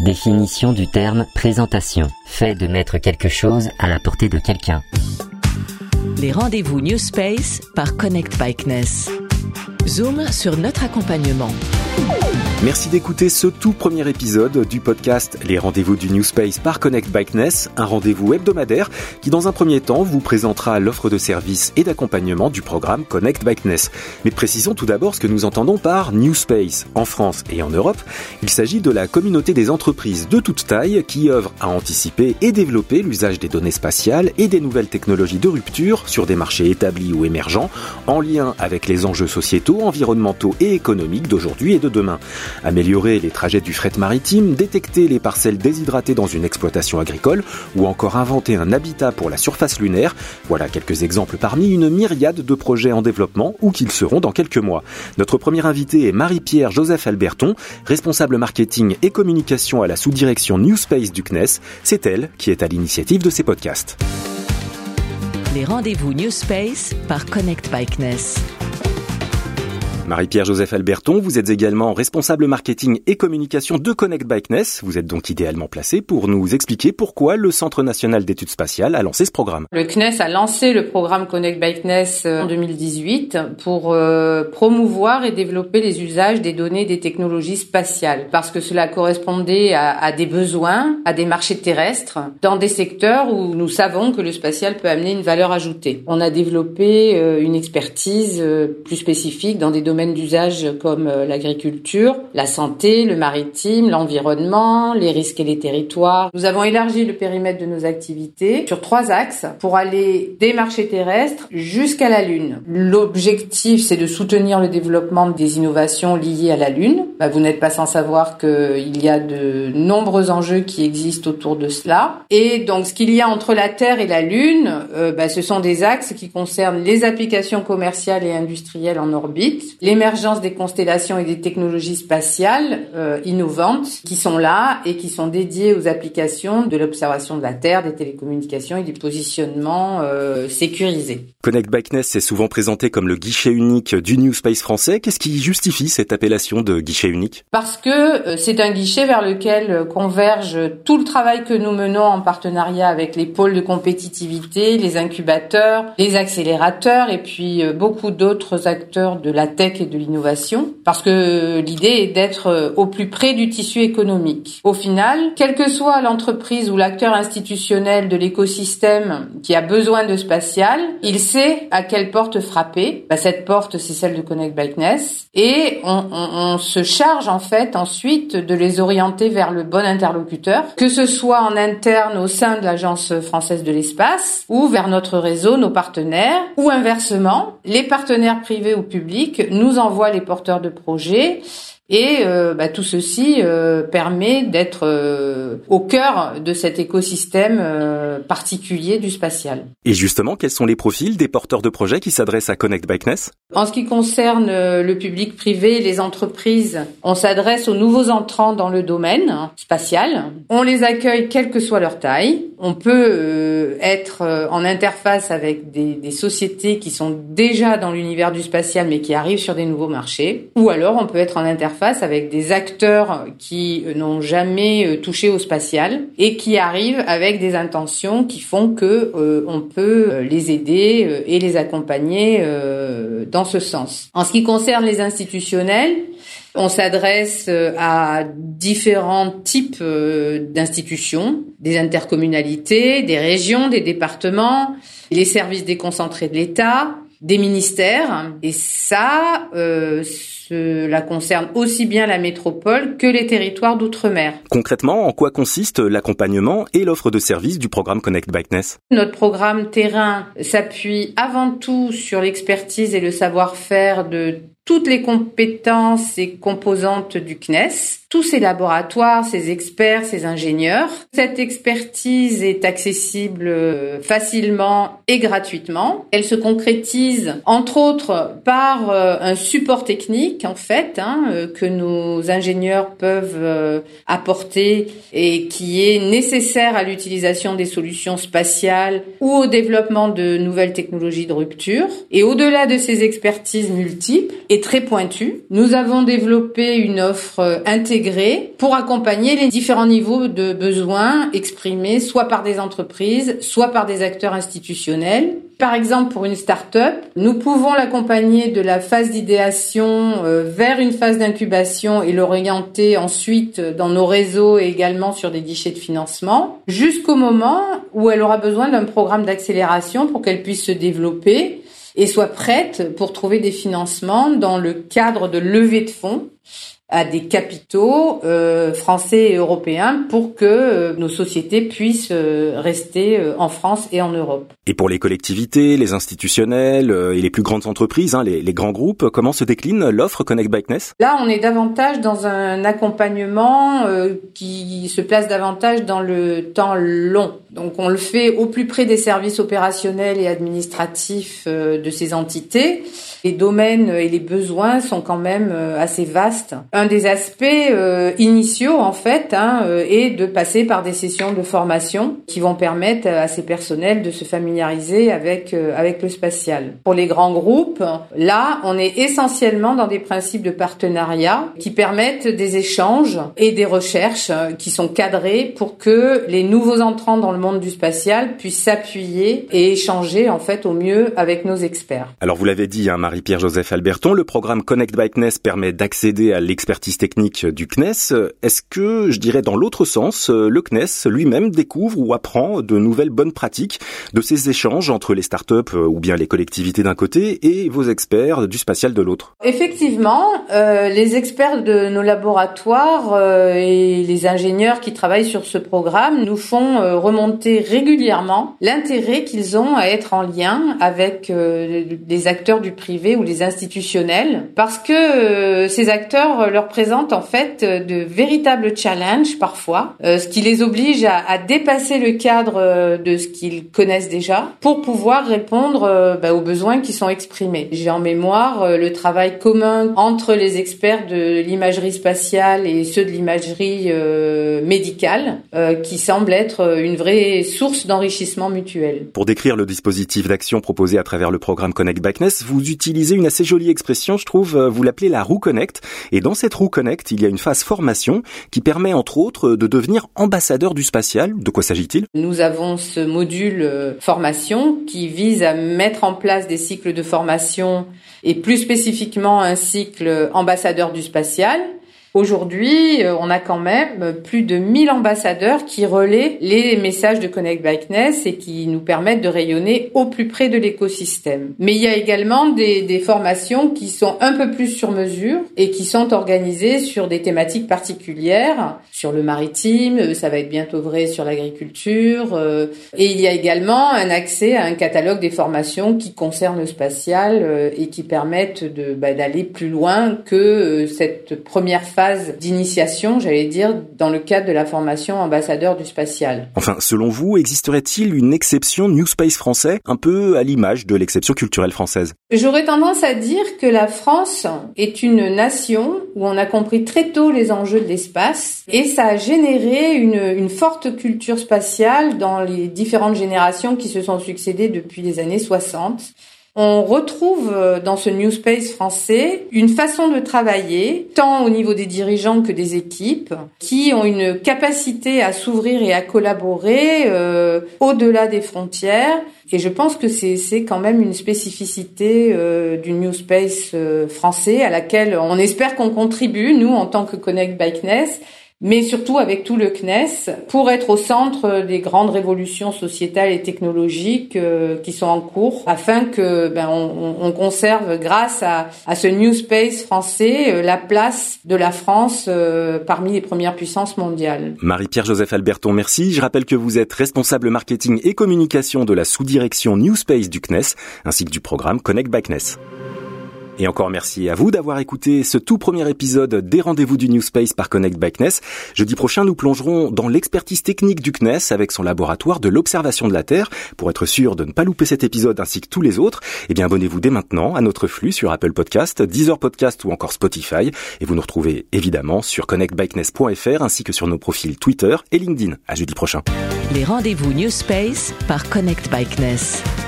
Définition du terme présentation. Fait de mettre quelque chose à la portée de quelqu'un. Les rendez-vous New Space par Connect Bikeness. Zoom sur notre accompagnement. Merci d'écouter ce tout premier épisode du podcast Les rendez-vous du New Space par Connect Bikeness, un rendez-vous hebdomadaire qui dans un premier temps vous présentera l'offre de services et d'accompagnement du programme Connect Bikeness. Mais précisons tout d'abord ce que nous entendons par New Space. En France et en Europe, il s'agit de la communauté des entreprises de toute taille qui œuvrent à anticiper et développer l'usage des données spatiales et des nouvelles technologies de rupture sur des marchés établis ou émergents en lien avec les enjeux sociétaux, environnementaux et économiques d'aujourd'hui et de demain améliorer les trajets du fret maritime, détecter les parcelles déshydratées dans une exploitation agricole ou encore inventer un habitat pour la surface lunaire. Voilà quelques exemples parmi une myriade de projets en développement ou qu'ils seront dans quelques mois. Notre premier invité est Marie-Pierre Joseph Alberton, responsable marketing et communication à la sous-direction New Space du CNES. C'est elle qui est à l'initiative de ces podcasts. Les rendez-vous New Space par Connect Bikeness. Marie-Pierre Joseph Alberton, vous êtes également responsable marketing et communication de Connect Bikeness. Vous êtes donc idéalement placé pour nous expliquer pourquoi le Centre national d'études spatiales a lancé ce programme. Le CNES a lancé le programme Connect Bikeness euh, en 2018 pour euh, promouvoir et développer les usages des données des technologies spatiales parce que cela correspondait à, des besoins, à des marchés terrestres dans des secteurs où nous savons que le spatial peut amener une valeur ajoutée. On a développé euh, une expertise plus spécifique dans des domaines d'usage comme euh, l'agriculture, la santé, le maritime, l'environnement, les risques et les territoires. Nous avons élargi le périmètre de nos activités sur trois axes pour aller des marchés terrestres jusqu'à la Lune. L'objectif, c'est de soutenir le développement des innovations liées à la Lune. Bah, vous n'êtes pas sans savoir qu'il y a de nombreux enjeux qui existent autour de cela. Et donc, ce qu'il y a entre la Terre et la Lune, euh, bah, ce sont des axes qui concernent les applications commerciales et industrielles en orbite, l'émergence des constellations et des technologies spatiales euh, innovantes qui sont là et qui sont dédiées aux applications de l'observation de la Terre, des télécommunications et du positionnement euh, sécurisé. Connect Bikeness est souvent présenté comme le guichet unique du New Space français. Qu'est-ce qui justifie cette appellation de guichet unique? Parce que euh, c'est un guichet vers lequel converge tout le travail que nous menons en partenariat avec les pôles de compétitivité, les incubateurs, les accélérateurs et puis beaucoup d'autres acteurs de la tech et de l'innovation, parce que l'idée est d'être euh, au plus près du tissu économique. Au final, quelle que soit l'entreprise ou l'acteur institutionnel de l'écosystème qui a besoin de spatial, il sait à quelle porte frapper. Bah, cette porte, c'est celle de Connect Bikeness. Et on, on, se charge en fait ensuite de les orienter vers le bon interlocuteur, que ce soit en interne au sein de l'Agence française de l'espace ou vers notre réseau, nos partenaires, ou inversement, les partenaires privés ou publics nous envoient les porteurs de projets et euh, bah, tout ceci euh, permet d'être euh, au cœur de cet écosystème particulier du spatial. Et justement, quels sont les profils des porteurs de projets qui s'adressent à Connect Bikeness En ce qui concerne le public privé, les entreprises, on s'adresse aux nouveaux entrants dans le domaine hein, spatial. On les accueille quelle que soit leur taille. On peut euh, être en interface avec des, des sociétés qui sont déjà dans l'univers du spatial mais qui arrivent sur des nouveaux marchés. Ou alors on peut être en interface face avec des acteurs qui n'ont jamais touché au spatial et qui arrivent avec des intentions qui font que euh, on peut les aider et les accompagner euh, dans ce sens. En ce qui concerne les institutionnels, on s'adresse à différents types d'institutions, des intercommunalités, des régions, des départements, les services déconcentrés de l'État, des ministères. Et ça, euh, cela concerne aussi bien la métropole que les territoires d'outre-mer. Concrètement, en quoi consiste l'accompagnement et l'offre de services du programme Connect Bikeness Notre programme terrain s'appuie avant tout sur l'expertise et le savoir-faire de toutes les compétences et composantes du CNES, tous ses laboratoires, ses experts, ses ingénieurs. Cette expertise est accessible facilement et gratuitement. Elle se concrétise entre autres par un support technique en fait hein, que nos ingénieurs peuvent apporter et qui est nécessaire à l'utilisation des solutions spatiales ou au développement de nouvelles technologies de rupture. Et au-delà de ces expertises multiples, très pointu. Nous avons développé une offre intégrée pour accompagner les différents niveaux de besoins exprimés soit par des entreprises, soit par des acteurs institutionnels. Par exemple, pour une start-up, nous pouvons l'accompagner de la phase d'idéation euh, vers une phase d'incubation et l'orienter ensuite dans nos réseaux et également sur des guichets de financement, jusqu'au moment où elle aura besoin d'un programme d'accélération pour qu'elle puisse se développer et soit prête pour trouver des financements dans le cadre de levée de fonds à des capitaux euh, français et européens pour que euh, nos sociétés puissent euh, rester en France et en Europe. Et pour les collectivités, les institutionnels et les plus grandes entreprises, hein, les, les, grands groupes, comment se décline l'offre Connect Bikeness Là, on est davantage dans un accompagnement qui se place davantage dans le temps long. Donc, on le fait au plus près des services opérationnels et administratifs de ces entités. Les domaines et les besoins sont quand même assez vastes un des aspects euh, initiaux en fait hein, euh, est de passer par des sessions de formation qui vont permettre à ces personnels de se familiariser avec euh, avec le spatial. Pour les grands groupes, là, on est essentiellement dans des principes de partenariat qui permettent des échanges et des recherches qui sont cadrées pour que les nouveaux entrants dans le monde du spatial puissent s'appuyer et échanger en fait au mieux avec nos experts. Alors vous l'avez dit, hein, Marie-Pierre Joseph Alberton, le programme Connect Bikeness permet d'accéder à l'expertise expertise technique du CNES, est-ce que, je dirais dans l'autre sens, le CNES lui-même découvre ou apprend de nouvelles bonnes pratiques de ces échanges entre les startups euh, ou bien les collectivités d'un côté et vos experts du spatial de l'autre? Effectivement, euh, les experts de nos laboratoires euh, et les ingénieurs qui travaillent sur ce programme nous font euh, remonter régulièrement l'intérêt qu'ils ont à être en lien avec des acteurs du privé ou les institutionnels. Parce que ces acteurs leur présentent en fait euh, de véritables challenges parfois, euh, ce qui les oblige à, à, dépasser le cadre euh, de ce qu'ils connaissent déjà pour pouvoir répondre bah, aux besoins qui sont exprimés. J'ai en mémoire le travail commun entre les experts de l'imagerie spatiale et ceux de l'imagerie médicale qui semble être une vraie source d'enrichissement mutuel. Pour décrire le dispositif d'action proposé à travers le programme Connect Backness, vous utilisez une assez jolie expression, je trouve, vous l'appelez la roue Connect et dans cette cette roue Connect, il y a une phase formation qui permet entre autres de devenir ambassadeur du spatial. De quoi s'agit-il? Nous avons ce module euh, formation qui vise à mettre en place des cycles de formation et plus spécifiquement un cycle ambassadeur du spatial Aujourd'hui, euh, on a quand même plus de 1000 ambassadeurs qui relaient les messages de Connect Bikeness et qui nous permettent de rayonner au plus près de l'écosystème. Mais il y a également des, formations qui sont un peu plus sur mesure et qui sont organisées sur des thématiques particulières, sur le maritime, euh, ça va être bientôt vrai sur l'agriculture. Euh, et il y a également un accès à un catalogue des formations qui concernent le spatial et qui permettent bah, d'aller plus loin que cette première phase d'initiation, j'allais dire, dans le cadre de la formation ambassadeur du spatial. Enfin, selon vous, existerait-il une exception New Space français, un peu à l'image de l'exception culturelle française? J'aurais tendance à dire que la France est une nation où on a compris très tôt les enjeux de l'espace et ça a généré une, une forte culture spatiale dans les différentes générations qui se sont succédées depuis les années 60 on retrouve euh, dans ce New Space français une façon de travailler, tant au niveau des dirigeants que des équipes, qui ont une capacité à s'ouvrir et à collaborer euh, au-delà des frontières. Et je pense que c'est quand même une spécificité euh, du New Space français à laquelle on espère qu'on contribue, nous, en tant que Connect Bikeness, mais surtout avec tout le CNES, pour être au centre des grandes révolutions sociétales et technologiques euh, qui sont en cours, afin que ben, on, on conserve, grâce à, à, ce New Space français, euh, la place de la France euh, parmi les premières puissances mondiales. Marie-Pierre Joseph Alberton, merci. Je rappelle que vous êtes responsable marketing et communication de la sous-direction New Space du CNES, ainsi que du programme Connect by CNES. Et encore merci à vous d'avoir écouté ce tout premier épisode des rendez-vous du New Space par Connect by CNES. Jeudi prochain, nous plongerons dans l'expertise technique du CNES avec son laboratoire de l'observation de la Terre. Pour être sûr de ne pas louper cet épisode ainsi que tous les autres, eh bien abonnez-vous dès maintenant à notre flux sur Apple Podcast, Deezer Podcast ou encore Spotify. Et vous nous retrouvez évidemment sur connectbykness.fr ainsi que sur nos profils Twitter et LinkedIn. À jeudi prochain. Les rendez-vous New Space par Connect by CNES.